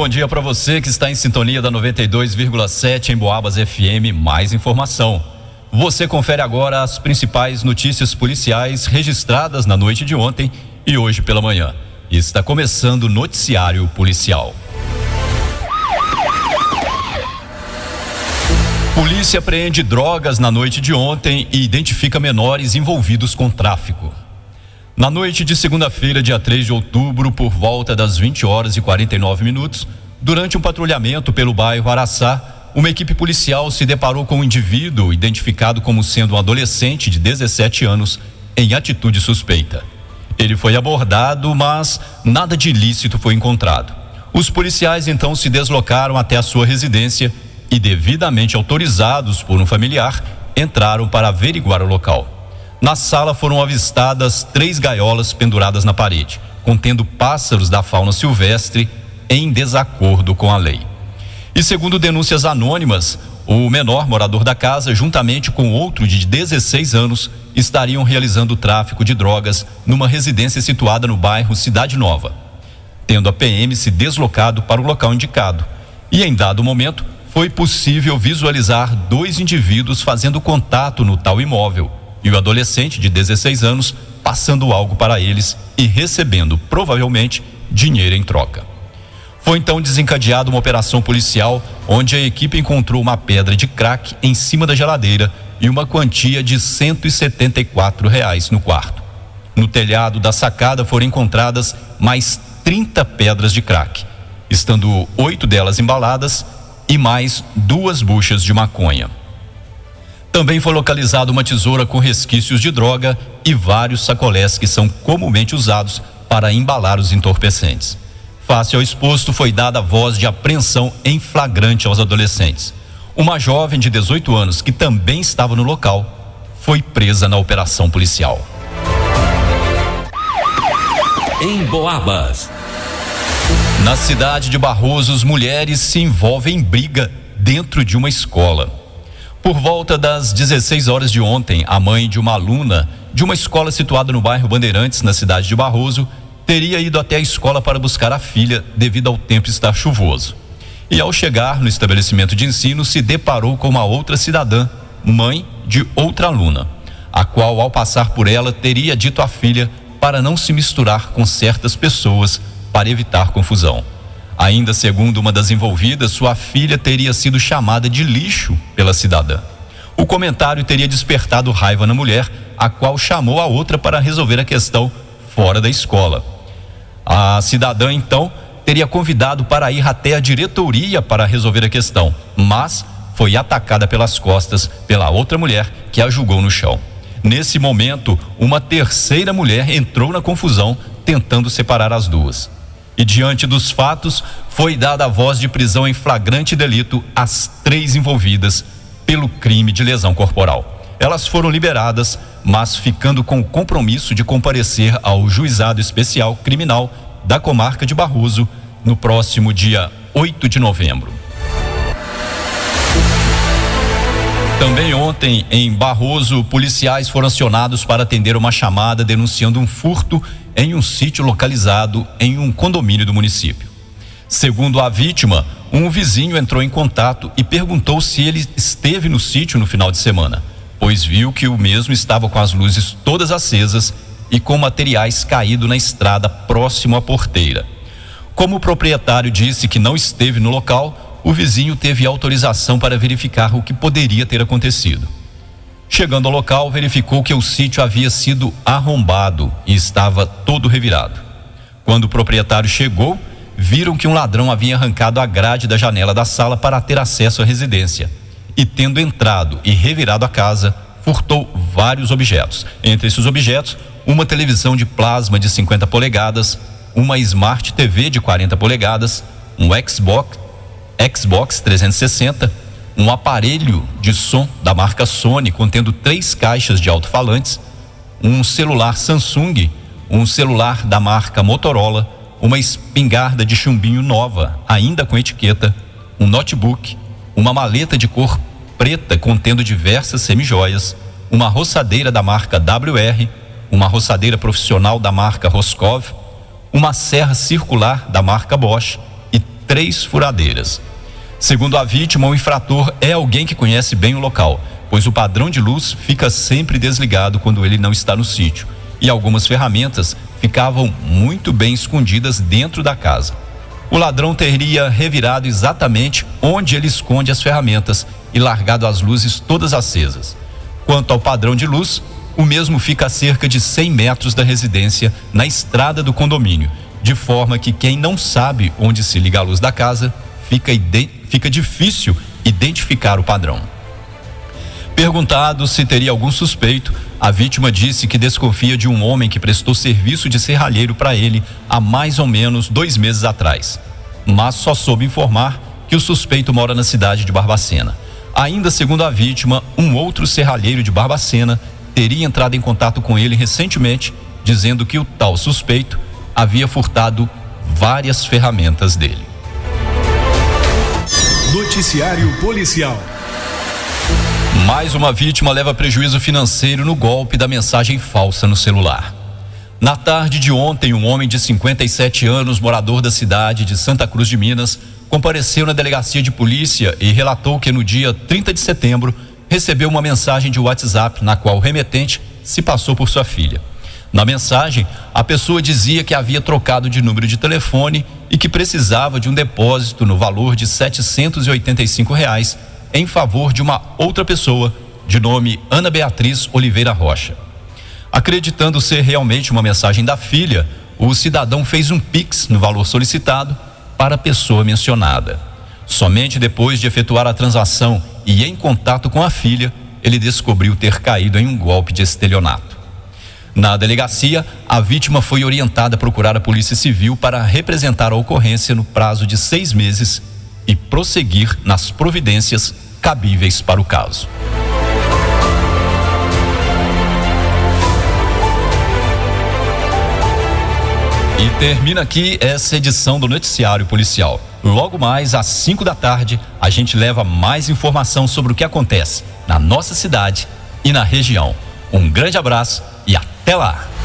bom dia para você que está em sintonia da 92,7 em Boabas FM. Mais informação. Você confere agora as principais notícias policiais registradas na noite de ontem e hoje pela manhã. Está começando o Noticiário Policial. Polícia apreende drogas na noite de ontem e identifica menores envolvidos com tráfico. Na noite de segunda-feira, dia 3 de outubro, por volta das 20 horas e 49 minutos, durante um patrulhamento pelo bairro Araçá, uma equipe policial se deparou com um indivíduo identificado como sendo um adolescente de 17 anos em atitude suspeita. Ele foi abordado, mas nada de ilícito foi encontrado. Os policiais então se deslocaram até a sua residência e, devidamente autorizados por um familiar, entraram para averiguar o local. Na sala foram avistadas três gaiolas penduradas na parede, contendo pássaros da fauna silvestre em desacordo com a lei. E segundo denúncias anônimas, o menor morador da casa, juntamente com outro de 16 anos, estariam realizando tráfico de drogas numa residência situada no bairro Cidade Nova, tendo a PM se deslocado para o local indicado. E em dado momento, foi possível visualizar dois indivíduos fazendo contato no tal imóvel e o adolescente de 16 anos passando algo para eles e recebendo, provavelmente, dinheiro em troca. Foi então desencadeada uma operação policial onde a equipe encontrou uma pedra de crack em cima da geladeira e uma quantia de 174 reais no quarto. No telhado da sacada foram encontradas mais 30 pedras de crack, estando oito delas embaladas e mais duas buchas de maconha. Também foi localizada uma tesoura com resquícios de droga e vários sacolés que são comumente usados para embalar os entorpecentes. Face ao exposto, foi dada voz de apreensão em flagrante aos adolescentes. Uma jovem de 18 anos, que também estava no local, foi presa na operação policial. Em Boabas. Na cidade de Barrosos, mulheres se envolvem em briga dentro de uma escola. Por volta das 16 horas de ontem, a mãe de uma aluna de uma escola situada no bairro Bandeirantes, na cidade de Barroso, teria ido até a escola para buscar a filha devido ao tempo estar chuvoso. E ao chegar no estabelecimento de ensino, se deparou com uma outra cidadã, mãe de outra aluna, a qual, ao passar por ela, teria dito à filha para não se misturar com certas pessoas para evitar confusão. Ainda segundo uma das envolvidas, sua filha teria sido chamada de lixo pela cidadã. O comentário teria despertado raiva na mulher, a qual chamou a outra para resolver a questão fora da escola. A cidadã, então, teria convidado para ir até a diretoria para resolver a questão, mas foi atacada pelas costas pela outra mulher que a julgou no chão. Nesse momento, uma terceira mulher entrou na confusão, tentando separar as duas. E diante dos fatos, foi dada a voz de prisão em flagrante delito às três envolvidas pelo crime de lesão corporal. Elas foram liberadas, mas ficando com o compromisso de comparecer ao juizado especial criminal da comarca de Barroso no próximo dia 8 de novembro. Também ontem, em Barroso, policiais foram acionados para atender uma chamada denunciando um furto em um sítio localizado em um condomínio do município. Segundo a vítima, um vizinho entrou em contato e perguntou se ele esteve no sítio no final de semana, pois viu que o mesmo estava com as luzes todas acesas e com materiais caídos na estrada próximo à porteira. Como o proprietário disse que não esteve no local, o vizinho teve autorização para verificar o que poderia ter acontecido. Chegando ao local, verificou que o sítio havia sido arrombado e estava todo revirado. Quando o proprietário chegou, viram que um ladrão havia arrancado a grade da janela da sala para ter acesso à residência. E tendo entrado e revirado a casa, furtou vários objetos. Entre esses objetos, uma televisão de plasma de 50 polegadas, uma Smart TV de 40 polegadas, um Xbox, Xbox 360, um aparelho de som da marca Sony contendo três caixas de alto-falantes, um celular Samsung, um celular da marca Motorola, uma espingarda de chumbinho nova, ainda com etiqueta, um notebook, uma maleta de cor preta contendo diversas semijoias, uma roçadeira da marca WR, uma roçadeira profissional da marca Roscov, uma serra circular da marca Bosch e três furadeiras. Segundo a vítima, o infrator é alguém que conhece bem o local, pois o padrão de luz fica sempre desligado quando ele não está no sítio, e algumas ferramentas ficavam muito bem escondidas dentro da casa. O ladrão teria revirado exatamente onde ele esconde as ferramentas e largado as luzes todas acesas. Quanto ao padrão de luz, o mesmo fica a cerca de 100 metros da residência, na estrada do condomínio, de forma que quem não sabe onde se liga a luz da casa fica, fica difícil identificar o padrão. Perguntado se teria algum suspeito, a vítima disse que desconfia de um homem que prestou serviço de serralheiro para ele há mais ou menos dois meses atrás, mas só soube informar que o suspeito mora na cidade de Barbacena. Ainda segundo a vítima, um outro serralheiro de Barbacena teria entrado em contato com ele recentemente, dizendo que o tal suspeito havia furtado várias ferramentas dele. Noticiário Policial. Mais uma vítima leva prejuízo financeiro no golpe da mensagem falsa no celular. Na tarde de ontem, um homem de 57 anos, morador da cidade de Santa Cruz de Minas, compareceu na delegacia de polícia e relatou que no dia 30 de setembro recebeu uma mensagem de WhatsApp na qual o remetente se passou por sua filha. Na mensagem, a pessoa dizia que havia trocado de número de telefone e que precisava de um depósito no valor de 785 reais em favor de uma outra pessoa, de nome Ana Beatriz Oliveira Rocha. Acreditando ser realmente uma mensagem da filha, o cidadão fez um Pix no valor solicitado para a pessoa mencionada. Somente depois de efetuar a transação e em contato com a filha, ele descobriu ter caído em um golpe de estelionato. Na delegacia, a vítima foi orientada a procurar a Polícia Civil para representar a ocorrência no prazo de seis meses e prosseguir nas providências cabíveis para o caso. E termina aqui essa edição do Noticiário Policial. Logo mais às 5 da tarde, a gente leva mais informação sobre o que acontece na nossa cidade e na região. Um grande abraço até lá!